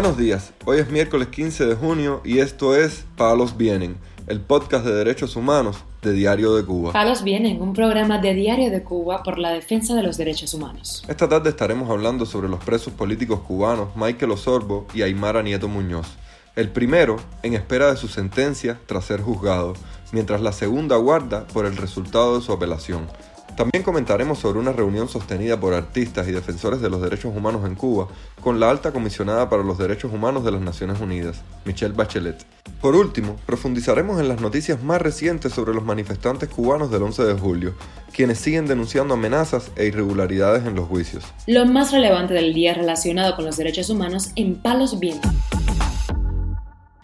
Buenos días, hoy es miércoles 15 de junio y esto es Palos Vienen, el podcast de derechos humanos de Diario de Cuba. Palos Vienen, un programa de Diario de Cuba por la defensa de los derechos humanos. Esta tarde estaremos hablando sobre los presos políticos cubanos Michael Osorbo y Aymara Nieto Muñoz. El primero en espera de su sentencia tras ser juzgado, mientras la segunda guarda por el resultado de su apelación. También comentaremos sobre una reunión sostenida por artistas y defensores de los derechos humanos en Cuba con la alta comisionada para los derechos humanos de las Naciones Unidas, Michelle Bachelet. Por último, profundizaremos en las noticias más recientes sobre los manifestantes cubanos del 11 de julio, quienes siguen denunciando amenazas e irregularidades en los juicios. Lo más relevante del día relacionado con los derechos humanos en Palos Vientos.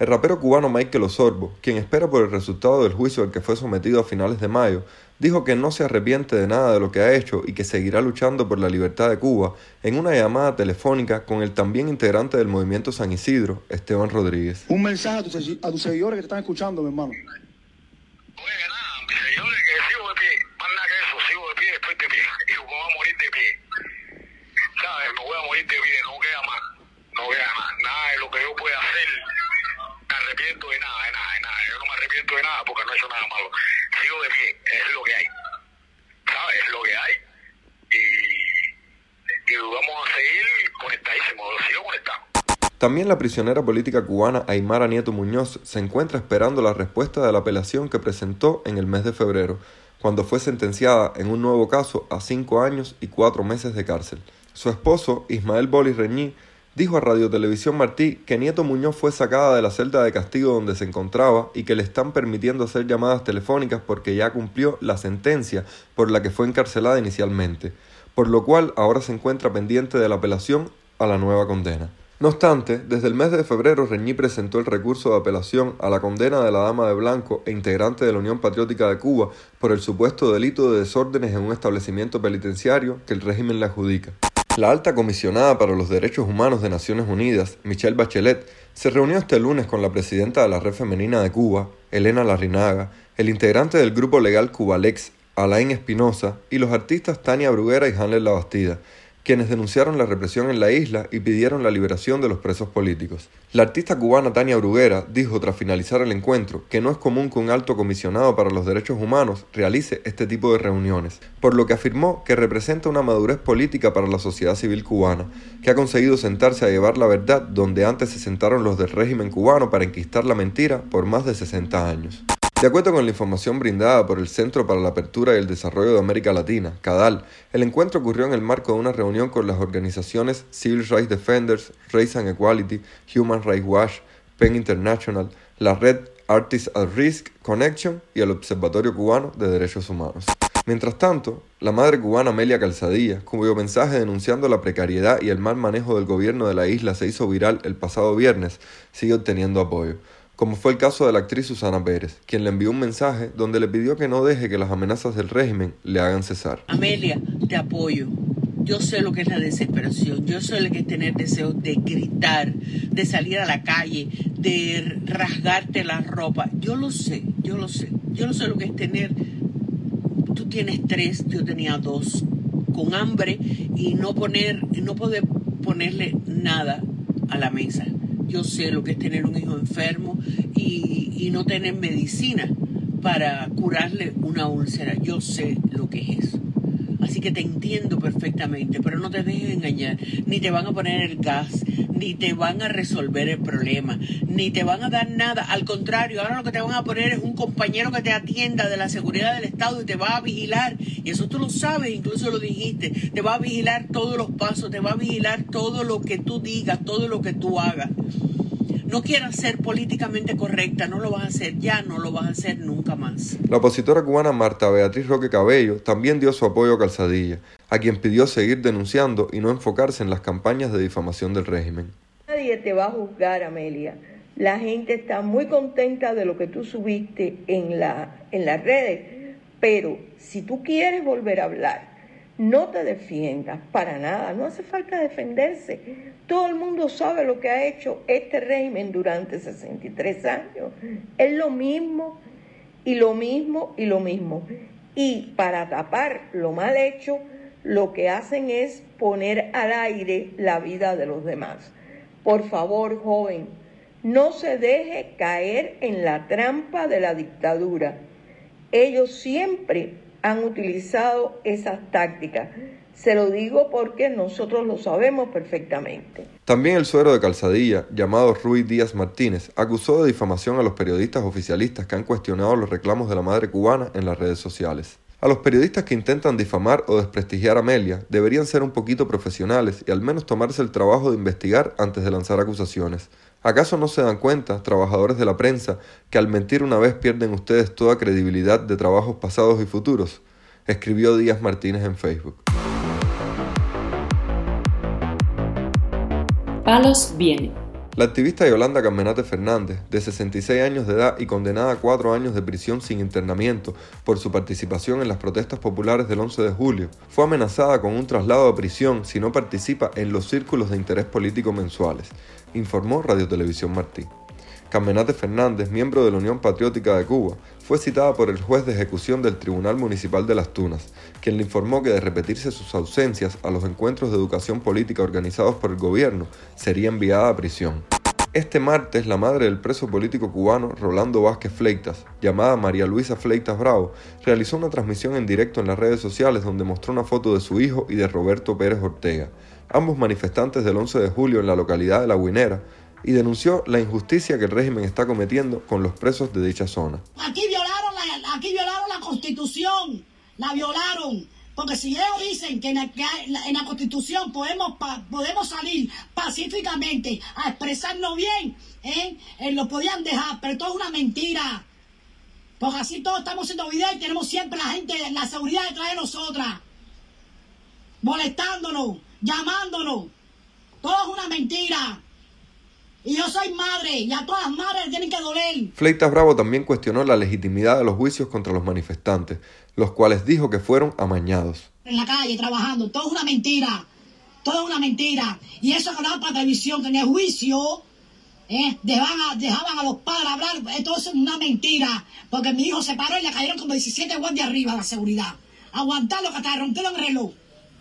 El rapero cubano Michael Osorbo, quien espera por el resultado del juicio al que fue sometido a finales de mayo, dijo que no se arrepiente de nada de lo que ha hecho y que seguirá luchando por la libertad de Cuba en una llamada telefónica con el también integrante del movimiento San Isidro, Esteban Rodríguez. Un mensaje a, tus seguidores que te están escuchando, mi hermano. Oye, nada, mis seguidores que sigo de pie, más nada que eso, sigo de pie, estoy de pie, y me voy a morir de pie. ¿Sabes? Me voy a morir de pie, no queda más, no queda más, nada de lo que yo pueda hacer me arrepiento de nada, de nada, de nada. Yo no me arrepiento de nada porque no he hecho nada malo. También la prisionera política cubana Aymara Nieto Muñoz se encuentra esperando la respuesta de la apelación que presentó en el mes de febrero, cuando fue sentenciada en un nuevo caso a cinco años y cuatro meses de cárcel. Su esposo, Ismael Bolis Reñí, dijo a Radio Televisión Martí que Nieto Muñoz fue sacada de la celda de castigo donde se encontraba y que le están permitiendo hacer llamadas telefónicas porque ya cumplió la sentencia por la que fue encarcelada inicialmente, por lo cual ahora se encuentra pendiente de la apelación a la nueva condena. No obstante, desde el mes de febrero Reñí presentó el recurso de apelación a la condena de la Dama de Blanco e integrante de la Unión Patriótica de Cuba por el supuesto delito de desórdenes en un establecimiento penitenciario que el régimen le adjudica. La alta comisionada para los derechos humanos de Naciones Unidas, Michelle Bachelet, se reunió este lunes con la presidenta de la Red Femenina de Cuba, Elena Larrinaga, el integrante del grupo legal Cubalex, Alain Espinosa, y los artistas Tania Bruguera y Hanler Labastida, quienes denunciaron la represión en la isla y pidieron la liberación de los presos políticos. La artista cubana Tania Bruguera dijo tras finalizar el encuentro que no es común que un alto comisionado para los derechos humanos realice este tipo de reuniones, por lo que afirmó que representa una madurez política para la sociedad civil cubana, que ha conseguido sentarse a llevar la verdad donde antes se sentaron los del régimen cubano para enquistar la mentira por más de 60 años. De acuerdo con la información brindada por el Centro para la Apertura y el Desarrollo de América Latina, CADAL, el encuentro ocurrió en el marco de una reunión con las organizaciones Civil Rights Defenders, Race and Equality, Human Rights Watch, PEN International, la red Artists at Risk Connection y el Observatorio Cubano de Derechos Humanos. Mientras tanto, la madre cubana Amelia Calzadilla, cuyo mensaje denunciando la precariedad y el mal manejo del gobierno de la isla se hizo viral el pasado viernes, sigue obteniendo apoyo como fue el caso de la actriz Susana Pérez, quien le envió un mensaje donde le pidió que no deje que las amenazas del régimen le hagan cesar. Amelia, te apoyo. Yo sé lo que es la desesperación, yo sé lo que es tener deseo de gritar, de salir a la calle, de rasgarte la ropa. Yo lo sé, yo lo sé. Yo no sé lo que es tener, tú tienes tres, yo tenía dos, con hambre y no poner, no poder ponerle nada a la mesa. Yo sé lo que es tener un hijo enfermo y, y no tener medicina para curarle una úlcera. Yo sé lo que es eso. Así que te entiendo perfectamente, pero no te dejes engañar. Ni te van a poner el gas, ni te van a resolver el problema, ni te van a dar nada. Al contrario, ahora lo que te van a poner es un compañero que te atienda de la seguridad del Estado y te va a vigilar. Y eso tú lo sabes, incluso lo dijiste. Te va a vigilar todos los pasos, te va a vigilar todo lo que tú digas, todo lo que tú hagas no quieras ser políticamente correcta, no lo vas a hacer ya, no lo vas a hacer nunca más. La opositora cubana Marta Beatriz Roque Cabello también dio su apoyo a Calzadilla, a quien pidió seguir denunciando y no enfocarse en las campañas de difamación del régimen. Nadie te va a juzgar, Amelia. La gente está muy contenta de lo que tú subiste en, la, en las redes, pero si tú quieres volver a hablar, no te defiendas para nada, no hace falta defenderse. Todo el mundo sabe lo que ha hecho este régimen durante 63 años. Es lo mismo y lo mismo y lo mismo. Y para tapar lo mal hecho, lo que hacen es poner al aire la vida de los demás. Por favor, joven, no se deje caer en la trampa de la dictadura. Ellos siempre han utilizado esas tácticas. Se lo digo porque nosotros lo sabemos perfectamente. También el suero de calzadilla, llamado Ruiz Díaz Martínez, acusó de difamación a los periodistas oficialistas que han cuestionado los reclamos de la madre cubana en las redes sociales. A los periodistas que intentan difamar o desprestigiar a Amelia deberían ser un poquito profesionales y al menos tomarse el trabajo de investigar antes de lanzar acusaciones. ¿Acaso no se dan cuenta, trabajadores de la prensa, que al mentir una vez pierden ustedes toda credibilidad de trabajos pasados y futuros? Escribió Díaz Martínez en Facebook. Palos viene. La activista Yolanda Carmenate Fernández, de 66 años de edad y condenada a cuatro años de prisión sin internamiento por su participación en las protestas populares del 11 de julio, fue amenazada con un traslado a prisión si no participa en los círculos de interés político mensuales, informó Radio Televisión Martí. Carmenate Fernández, miembro de la Unión Patriótica de Cuba, fue citada por el juez de ejecución del Tribunal Municipal de Las Tunas, quien le informó que de repetirse sus ausencias a los encuentros de educación política organizados por el gobierno, sería enviada a prisión. Este martes, la madre del preso político cubano Rolando Vázquez Fleitas, llamada María Luisa Fleitas Bravo, realizó una transmisión en directo en las redes sociales donde mostró una foto de su hijo y de Roberto Pérez Ortega, ambos manifestantes del 11 de julio en la localidad de La Guinera, y denunció la injusticia que el régimen está cometiendo con los presos de dicha zona. Aquí violaron la, aquí violaron la constitución, la violaron. Porque si ellos dicen que en la, en la constitución podemos, podemos salir pacíficamente a expresarnos bien, ¿eh? ¿eh? lo podían dejar, pero todo es una mentira. Porque así todos estamos siendo videos y tenemos siempre la gente, la seguridad detrás de nosotras, molestándonos, llamándonos. Todo es una mentira. Y yo soy madre, y a todas las madres tienen que doler. Fleitas Bravo también cuestionó la legitimidad de los juicios contra los manifestantes, los cuales dijo que fueron amañados. En la calle, trabajando, todo es una mentira. Todo es una mentira. Y eso que para televisión, que en el juicio eh, dejaban, a, dejaban a los padres hablar, todo eso es una mentira. Porque mi hijo se paró y le cayeron como 17 guardias arriba a la seguridad. Aguantarlo, que hasta rompieron el reloj.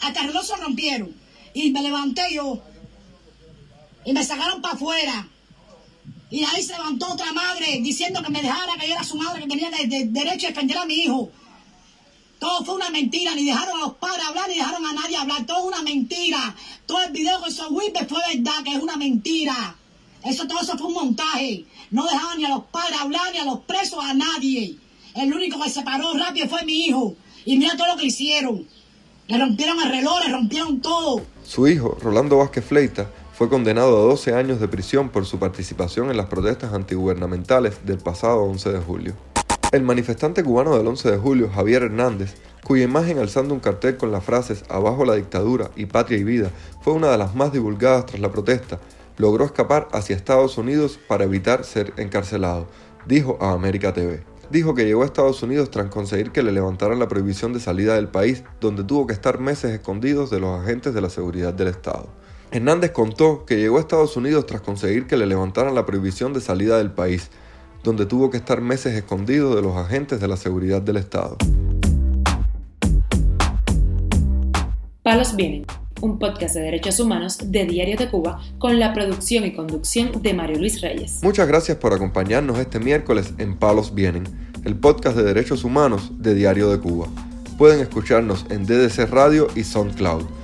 Hasta el reloj se rompieron. Y me levanté yo y me sacaron para afuera. Y ahí se levantó otra madre diciendo que me dejara, que yo era su madre, que tenía de, derecho a defender a mi hijo. Todo fue una mentira, ni dejaron a los padres hablar, ni dejaron a nadie hablar, todo es una mentira. Todo el video con esos whippets fue verdad, que es una mentira. Eso todo eso fue un montaje. No dejaban ni a los padres hablar, ni a los presos, a nadie. El único que se paró rápido fue mi hijo. Y mira todo lo que hicieron. Le rompieron el reloj, le rompieron todo. Su hijo, Rolando Vázquez Fleita, fue condenado a 12 años de prisión por su participación en las protestas antigubernamentales del pasado 11 de julio. El manifestante cubano del 11 de julio, Javier Hernández, cuya imagen alzando un cartel con las frases Abajo la dictadura y Patria y vida fue una de las más divulgadas tras la protesta, logró escapar hacia Estados Unidos para evitar ser encarcelado, dijo a América TV. Dijo que llegó a Estados Unidos tras conseguir que le levantaran la prohibición de salida del país, donde tuvo que estar meses escondidos de los agentes de la seguridad del Estado. Hernández contó que llegó a Estados Unidos tras conseguir que le levantaran la prohibición de salida del país, donde tuvo que estar meses escondido de los agentes de la seguridad del Estado. Palos Vienen, un podcast de derechos humanos de Diario de Cuba con la producción y conducción de Mario Luis Reyes. Muchas gracias por acompañarnos este miércoles en Palos Vienen, el podcast de derechos humanos de Diario de Cuba. Pueden escucharnos en DDC Radio y SoundCloud.